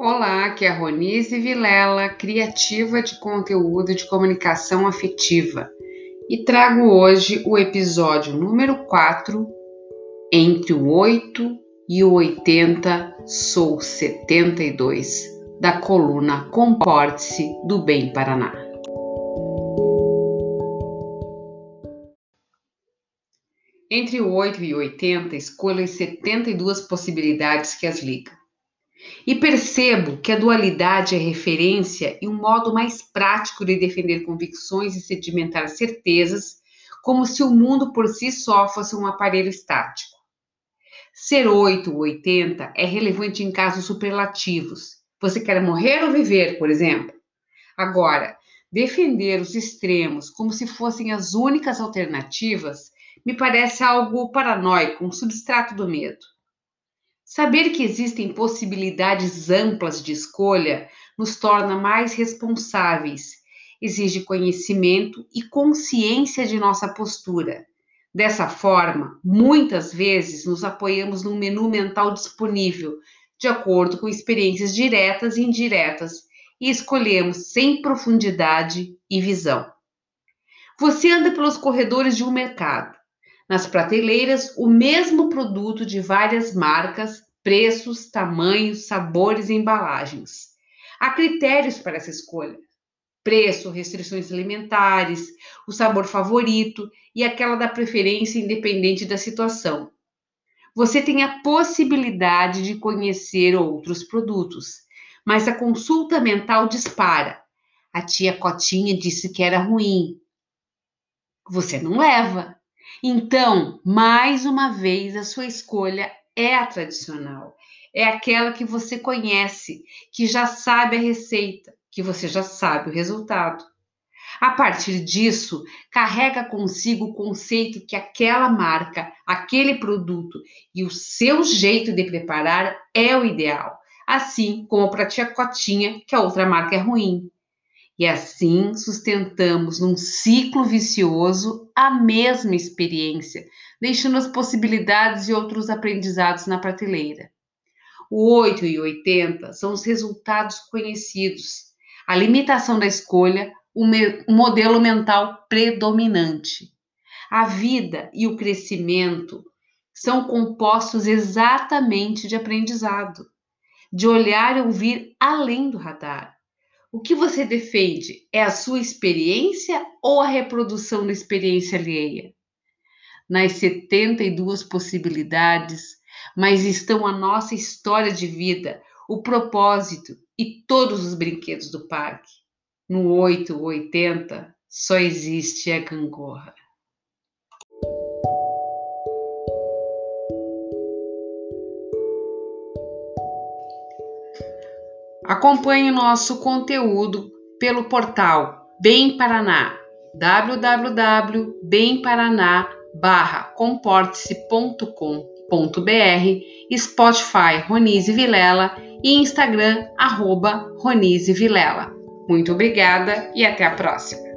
Olá, aqui é a Ronise Vilela, criativa de conteúdo de comunicação afetiva, e trago hoje o episódio número 4, Entre o 8 e o 80, sou 72, da coluna Comporte-se do Bem Paraná. Entre o 8 e o 80, escolha as 72 possibilidades que as ligam. E percebo que a dualidade é referência e um modo mais prático de defender convicções e sedimentar certezas, como se o mundo por si só fosse um aparelho estático. Ser 8 ou 80 é relevante em casos superlativos. Você quer morrer ou viver, por exemplo? Agora, defender os extremos como se fossem as únicas alternativas me parece algo paranoico, um substrato do medo. Saber que existem possibilidades amplas de escolha nos torna mais responsáveis, exige conhecimento e consciência de nossa postura. Dessa forma, muitas vezes nos apoiamos num menu mental disponível, de acordo com experiências diretas e indiretas, e escolhemos sem profundidade e visão. Você anda pelos corredores de um mercado nas prateleiras o mesmo produto de várias marcas, preços, tamanhos, sabores e embalagens. Há critérios para essa escolha: preço, restrições alimentares, o sabor favorito e aquela da preferência independente da situação. Você tem a possibilidade de conhecer outros produtos, mas a consulta mental dispara. A tia Cotinha disse que era ruim. Você não leva. Então, mais uma vez, a sua escolha é a tradicional. É aquela que você conhece, que já sabe a receita, que você já sabe o resultado. A partir disso, carrega consigo o conceito que aquela marca, aquele produto e o seu jeito de preparar é o ideal, assim como para a tia Cotinha, que a outra marca é ruim. E assim sustentamos num ciclo vicioso a mesma experiência, deixando as possibilidades e outros aprendizados na prateleira. O 8 e 80 são os resultados conhecidos, a limitação da escolha, o, modelo mental predominante. A vida e o crescimento são compostos exatamente de aprendizado, de olhar e ouvir além do radar o que você defende é a sua experiência ou a reprodução da experiência alheia? Nas 72 possibilidades, mas estão a nossa história de vida, o propósito e todos os brinquedos do parque. No 8 ou 80, só existe a gangorra. Acompanhe nosso conteúdo pelo portal Bem Paraná, www.bemparanabarra.comporte-se.com.br, Spotify Ronise Vilela e Instagram arroba Ronise Vilela. Muito obrigada e até a próxima!